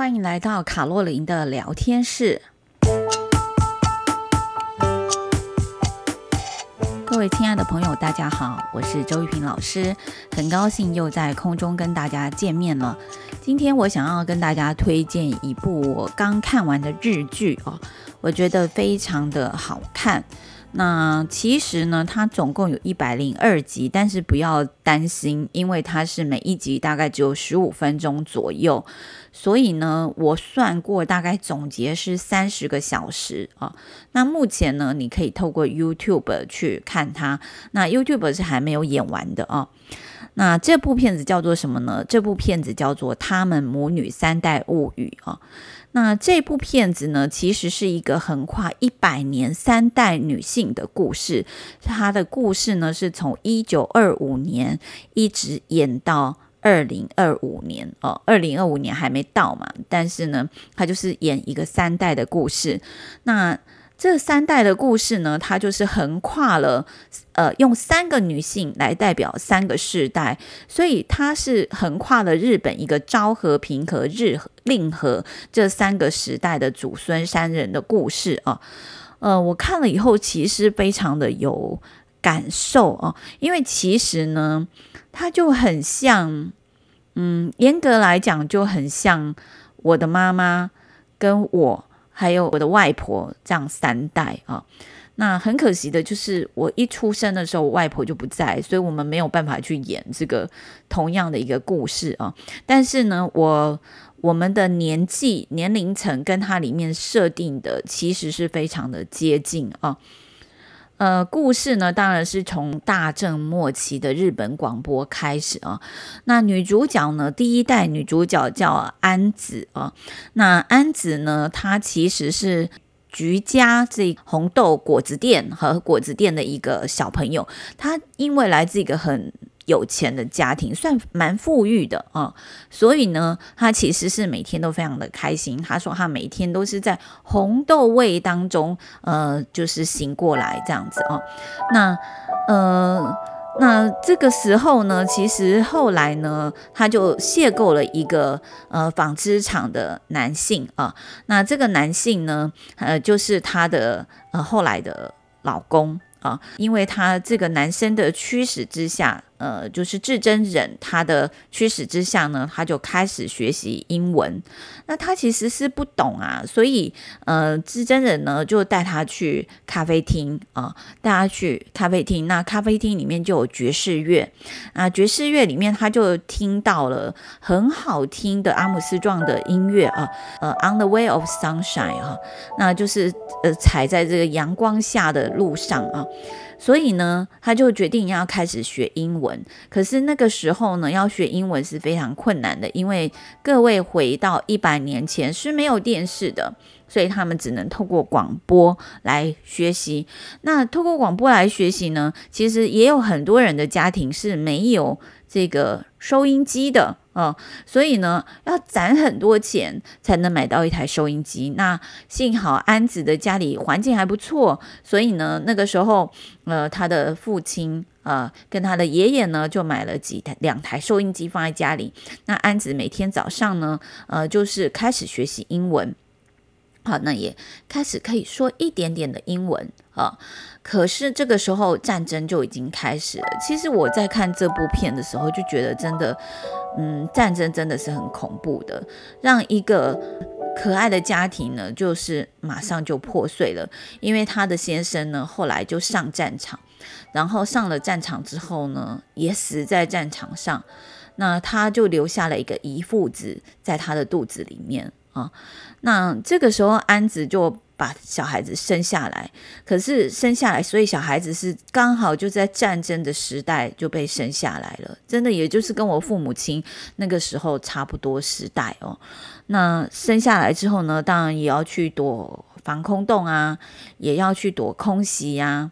欢迎来到卡洛琳的聊天室。各位亲爱的朋友，大家好，我是周玉萍老师，很高兴又在空中跟大家见面了。今天我想要跟大家推荐一部我刚看完的日剧哦，我觉得非常的好看。那其实呢，它总共有一百零二集，但是不要担心，因为它是每一集大概只有十五分钟左右，所以呢，我算过大概总结是三十个小时啊。那目前呢，你可以透过 YouTube 去看它，那 YouTube 是还没有演完的啊。那这部片子叫做什么呢？这部片子叫做《他们母女三代物语》啊。那这部片子呢，其实是一个横跨一百年三代女性的故事。它的故事呢，是从一九二五年一直演到二零二五年哦，二零二五年还没到嘛，但是呢，它就是演一个三代的故事。那这三代的故事呢，它就是横跨了，呃，用三个女性来代表三个世代，所以它是横跨了日本一个昭和、平和、日令和这三个时代的祖孙三人的故事啊。呃，我看了以后，其实非常的有感受啊，因为其实呢，它就很像，嗯，严格来讲就很像我的妈妈跟我。还有我的外婆，这样三代啊，那很可惜的就是我一出生的时候，我外婆就不在，所以我们没有办法去演这个同样的一个故事啊。但是呢，我我们的年纪年龄层跟它里面设定的其实是非常的接近啊。呃，故事呢，当然是从大正末期的日本广播开始啊。那女主角呢，第一代女主角叫安子啊。那安子呢，她其实是菊家这红豆果子店和果子店的一个小朋友。她因为来自一个很有钱的家庭，算蛮富裕的啊，所以呢，他其实是每天都非常的开心。他说他每天都是在红豆味当中，呃，就是醒过来这样子啊。那呃，那这个时候呢，其实后来呢，他就邂逅了一个呃纺织厂的男性啊。那这个男性呢，呃，就是他的呃后来的老公啊，因为他这个男生的驱使之下。呃，就是至真忍他的驱使之下呢，他就开始学习英文。那他其实是不懂啊，所以呃，至真忍呢就带他去咖啡厅啊，带他去咖啡厅。那咖啡厅里面就有爵士乐啊，爵士乐里面他就听到了很好听的阿姆斯壮的音乐啊，呃，On the Way of Sunshine 啊，那就是呃踩在这个阳光下的路上啊。所以呢，他就决定要开始学英文。可是那个时候呢，要学英文是非常困难的，因为各位回到一百年前是没有电视的，所以他们只能透过广播来学习。那透过广播来学习呢，其实也有很多人的家庭是没有这个收音机的。哦，所以呢，要攒很多钱才能买到一台收音机。那幸好安子的家里环境还不错，所以呢，那个时候，呃，他的父亲呃跟他的爷爷呢就买了几台两台收音机放在家里。那安子每天早上呢，呃，就是开始学习英文。好，那也开始可以说一点点的英文啊。可是这个时候战争就已经开始了。其实我在看这部片的时候就觉得，真的，嗯，战争真的是很恐怖的，让一个可爱的家庭呢，就是马上就破碎了。因为他的先生呢，后来就上战场，然后上了战场之后呢，也死在战场上。那他就留下了一个遗腹子在他的肚子里面。啊，那这个时候安子就把小孩子生下来，可是生下来，所以小孩子是刚好就在战争的时代就被生下来了，真的也就是跟我父母亲那个时候差不多时代哦。那生下来之后呢，当然也要去躲防空洞啊，也要去躲空袭呀，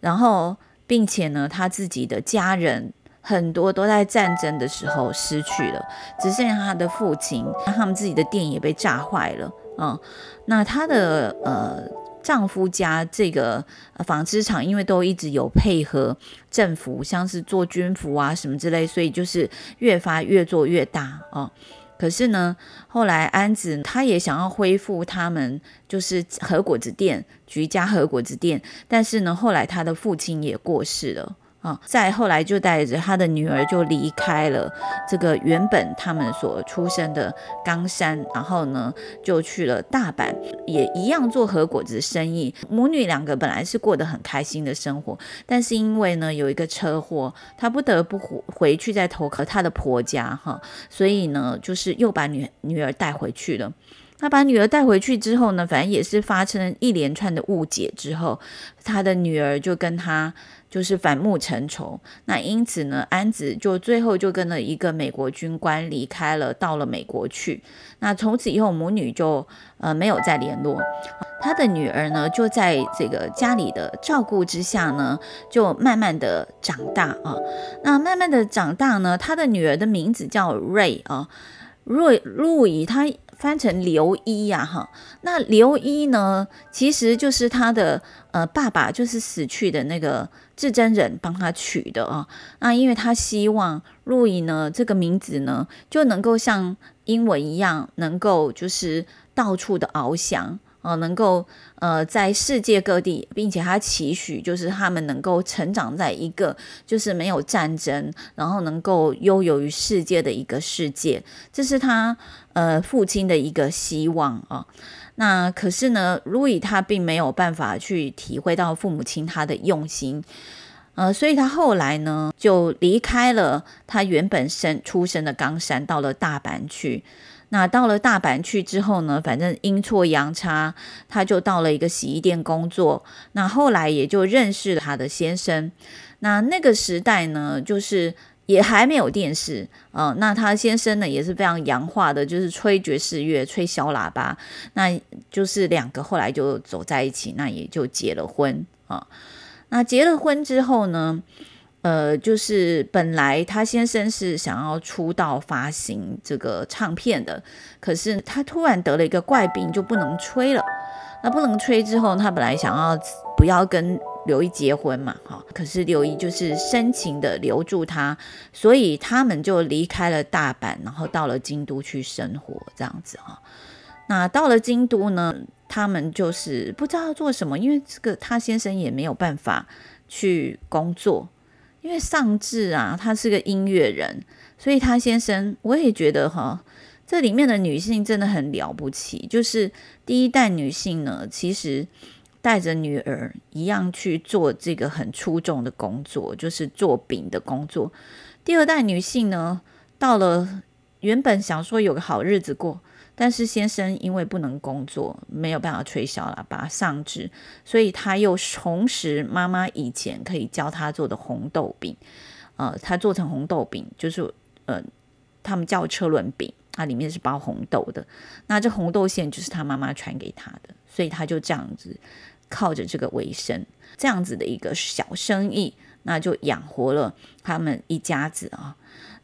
然后并且呢，他自己的家人。很多都在战争的时候失去了，只剩下他的父亲，他们自己的店也被炸坏了。嗯，那他的呃丈夫家这个纺织厂，因为都一直有配合政府，像是做军服啊什么之类，所以就是越发越做越大啊。可是呢，后来安子他也想要恢复他们就是和果子店菊家和果子店，但是呢，后来他的父亲也过世了。啊，再后来就带着他的女儿就离开了这个原本他们所出生的冈山，然后呢就去了大阪，也一样做和果子生意。母女两个本来是过得很开心的生活，但是因为呢有一个车祸，她不得不回回去再投靠她的婆家哈，所以呢就是又把女女儿带回去了。他把女儿带回去之后呢，反正也是发生一连串的误解之后，他的女儿就跟他就是反目成仇。那因此呢，安子就最后就跟了一个美国军官离开了，到了美国去。那从此以后，母女就呃没有再联络。他的女儿呢，就在这个家里的照顾之下呢，就慢慢的长大啊。那慢慢的长大呢，他的女儿的名字叫瑞啊，瑞路易他。翻成刘一呀，哈，那刘一呢，其实就是他的呃爸爸，就是死去的那个至真人帮他取的啊。那因为他希望路易呢这个名字呢就能够像英文一样，能够就是到处的翱翔。呃，能够呃在世界各地，并且他期许就是他们能够成长在一个就是没有战争，然后能够悠游于世界的一个世界，这是他呃父亲的一个希望啊。那可是呢，路易他并没有办法去体会到父母亲他的用心，呃，所以他后来呢就离开了他原本生出生的冈山，到了大阪去。那到了大阪去之后呢，反正阴错阳差，他就到了一个洗衣店工作。那后来也就认识了他的先生。那那个时代呢，就是也还没有电视啊、呃。那他先生呢也是非常洋化的，就是吹爵士乐、吹小喇叭。那就是两个后来就走在一起，那也就结了婚啊、那结了婚之后呢，呃，就是本来他先生是想要出道发行这个唱片的，可是他突然得了一个怪病，就不能吹了。那不能吹之后，他本来想要不要跟刘一结婚嘛，哈，可是刘一就是深情的留住他，所以他们就离开了大阪，然后到了京都去生活，这样子哈。那到了京都呢，他们就是不知道要做什么，因为这个他先生也没有办法去工作。因为尚志啊，他是个音乐人，所以他先生我也觉得哈，这里面的女性真的很了不起。就是第一代女性呢，其实带着女儿一样去做这个很出众的工作，就是做饼的工作。第二代女性呢，到了原本想说有个好日子过。但是先生因为不能工作，没有办法吹箫喇叭上职，所以他又重拾妈妈以前可以教他做的红豆饼，呃，他做成红豆饼，就是呃，他们叫车轮饼，它里面是包红豆的。那这红豆馅就是他妈妈传给他的，所以他就这样子靠着这个为生，这样子的一个小生意，那就养活了他们一家子啊。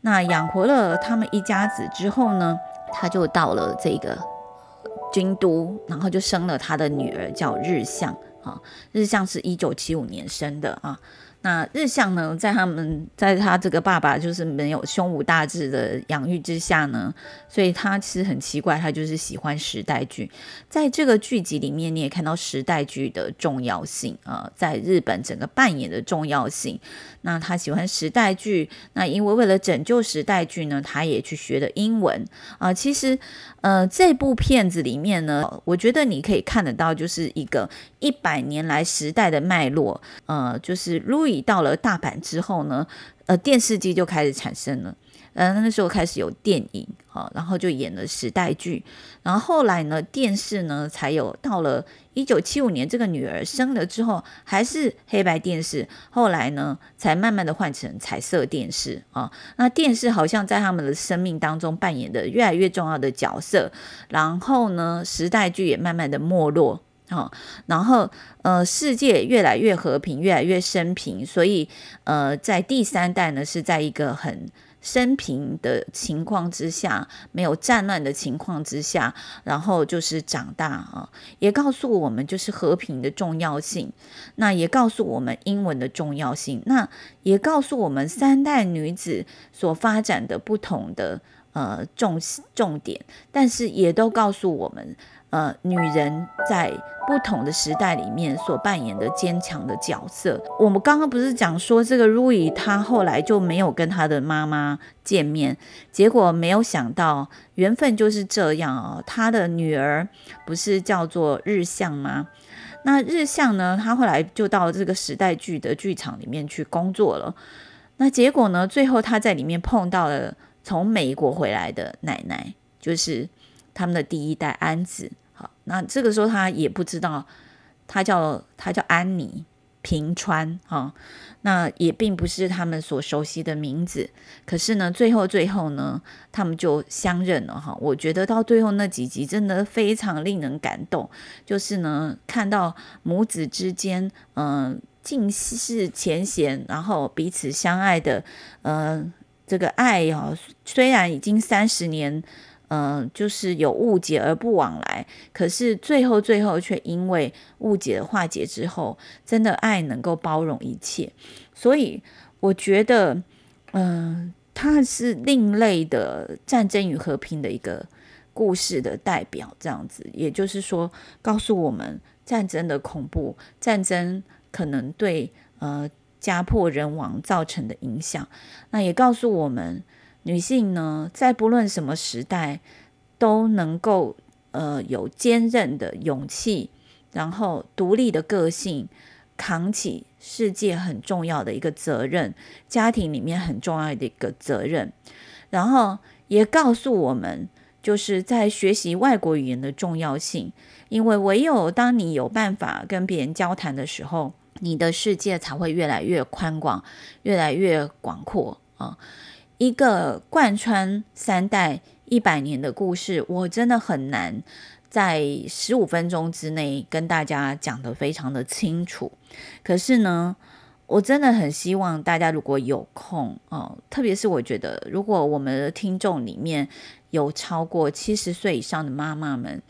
那养活了他们一家子之后呢，他就到了这个京都，然后就生了他的女儿，叫日向啊。日向是一九七五年生的啊。那日向呢，在他们在他这个爸爸就是没有胸无大志的养育之下呢，所以他其实很奇怪，他就是喜欢时代剧。在这个剧集里面，你也看到时代剧的重要性啊，在日本整个扮演的重要性。那他喜欢时代剧，那因为为了拯救时代剧呢，他也去学了英文啊。其实，呃，这部片子里面呢，我觉得你可以看得到，就是一个一百年来时代的脉络。呃，就是路易到了大阪之后呢，呃，电视机就开始产生了。呃，那时候开始有电影，啊，然后就演了时代剧，然后后来呢，电视呢才有到了一九七五年，这个女儿生了之后还是黑白电视，后来呢才慢慢的换成彩色电视啊。那电视好像在他们的生命当中扮演的越来越重要的角色，然后呢，时代剧也慢慢的没落，啊，然后呃，世界越来越和平，越来越升平，所以呃，在第三代呢是在一个很。生平的情况之下，没有战乱的情况之下，然后就是长大啊，也告诉我们就是和平的重要性。那也告诉我们英文的重要性。那也告诉我们三代女子所发展的不同的呃重重点，但是也都告诉我们。呃，女人在不同的时代里面所扮演的坚强的角色。我们刚刚不是讲说这个 Ruby 她后来就没有跟她的妈妈见面，结果没有想到缘分就是这样哦。她的女儿不是叫做日向吗？那日向呢，她后来就到这个时代剧的剧场里面去工作了。那结果呢，最后她在里面碰到了从美国回来的奶奶，就是。他们的第一代安子，那这个时候他也不知道，他叫他叫安妮平川，哈，那也并不是他们所熟悉的名字。可是呢，最后最后呢，他们就相认了，哈。我觉得到最后那几集真的非常令人感动，就是呢，看到母子之间，嗯，尽释前嫌，然后彼此相爱的，嗯，这个爱啊，虽然已经三十年。嗯、就是有误解而不往来，可是最后最后却因为误解化解之后，真的爱能够包容一切，所以我觉得，嗯、呃，它是另类的战争与和平的一个故事的代表，这样子，也就是说，告诉我们战争的恐怖，战争可能对呃家破人亡造成的影响，那也告诉我们。女性呢，在不论什么时代，都能够呃有坚韧的勇气，然后独立的个性，扛起世界很重要的一个责任，家庭里面很重要的一个责任，然后也告诉我们，就是在学习外国语言的重要性，因为唯有当你有办法跟别人交谈的时候，你的世界才会越来越宽广，越来越广阔啊。一个贯穿三代一百年的故事，我真的很难在十五分钟之内跟大家讲得非常的清楚。可是呢，我真的很希望大家如果有空哦，特别是我觉得，如果我们的听众里面有超过七十岁以上的妈妈们，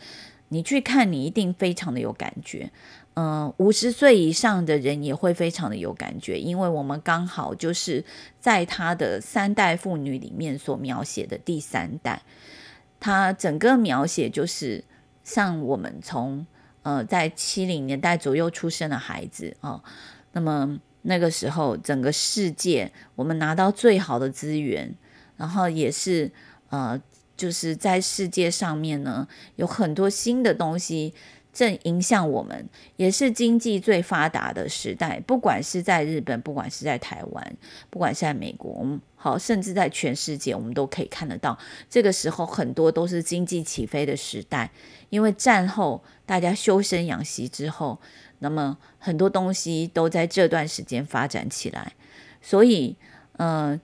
你去看，你一定非常的有感觉。嗯，五十岁以上的人也会非常的有感觉，因为我们刚好就是在他的三代妇女里面所描写的第三代，他整个描写就是像我们从呃在七零年代左右出生的孩子哦，那么那个时候整个世界我们拿到最好的资源，然后也是呃就是在世界上面呢有很多新的东西。正影响我们，也是经济最发达的时代。不管是在日本，不管是在台湾，不管是在美国，我们好，甚至在全世界，我们都可以看得到。这个时候，很多都是经济起飞的时代。因为战后大家修身养息之后，那么很多东西都在这段时间发展起来。所以，嗯、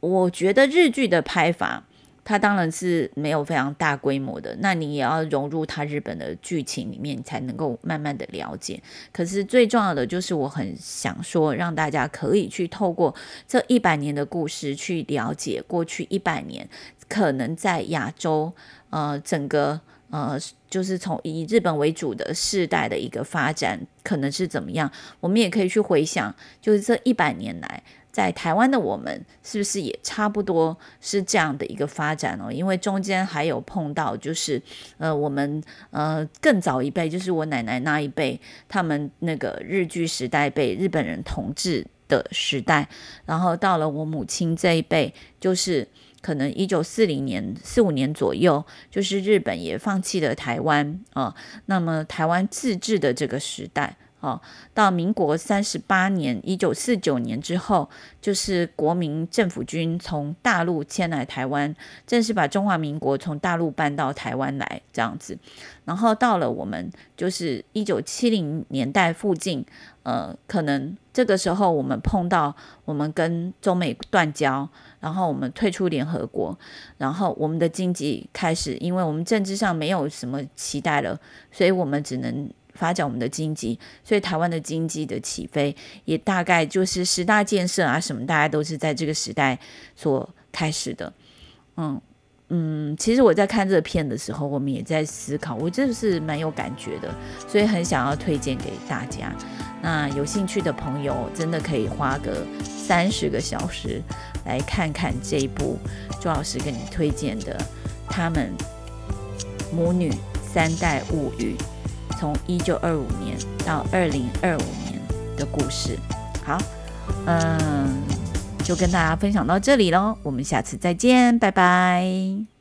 我觉得日剧的拍法。它当然是没有非常大规模的，那你也要融入它日本的剧情里面，才能够慢慢的了解。可是最重要的就是，我很想说，让大家可以去透过这一百年的故事，去了解过去一百年可能在亚洲，呃，整个呃，就是从以日本为主的世代的一个发展可能是怎么样。我们也可以去回想，就是这一百年来。在台湾的我们是不是也差不多是这样的一个发展哦？因为中间还有碰到，就是呃，我们呃更早一辈，就是我奶奶那一辈，他们那个日据时代被日本人统治的时代，然后到了我母亲这一辈，就是可能一九四零年四五年左右，就是日本也放弃了台湾啊，那么台湾自治的这个时代。哦，到民国三十八年，一九四九年之后，就是国民政府军从大陆迁来台湾，正式把中华民国从大陆搬到台湾来这样子。然后到了我们就是一九七零年代附近，呃，可能这个时候我们碰到我们跟中美断交，然后我们退出联合国，然后我们的经济开始，因为我们政治上没有什么期待了，所以我们只能。发展我们的经济，所以台湾的经济的起飞也大概就是十大建设啊什么，大家都是在这个时代所开始的。嗯嗯，其实我在看这个片的时候，我们也在思考，我真的是蛮有感觉的，所以很想要推荐给大家。那有兴趣的朋友，真的可以花个三十个小时，来看看这一部周老师给你推荐的《他们母女三代物语》，从一九二五年到二零二五年的故事。好，嗯，就跟大家分享到这里喽，我们下次再见，拜拜。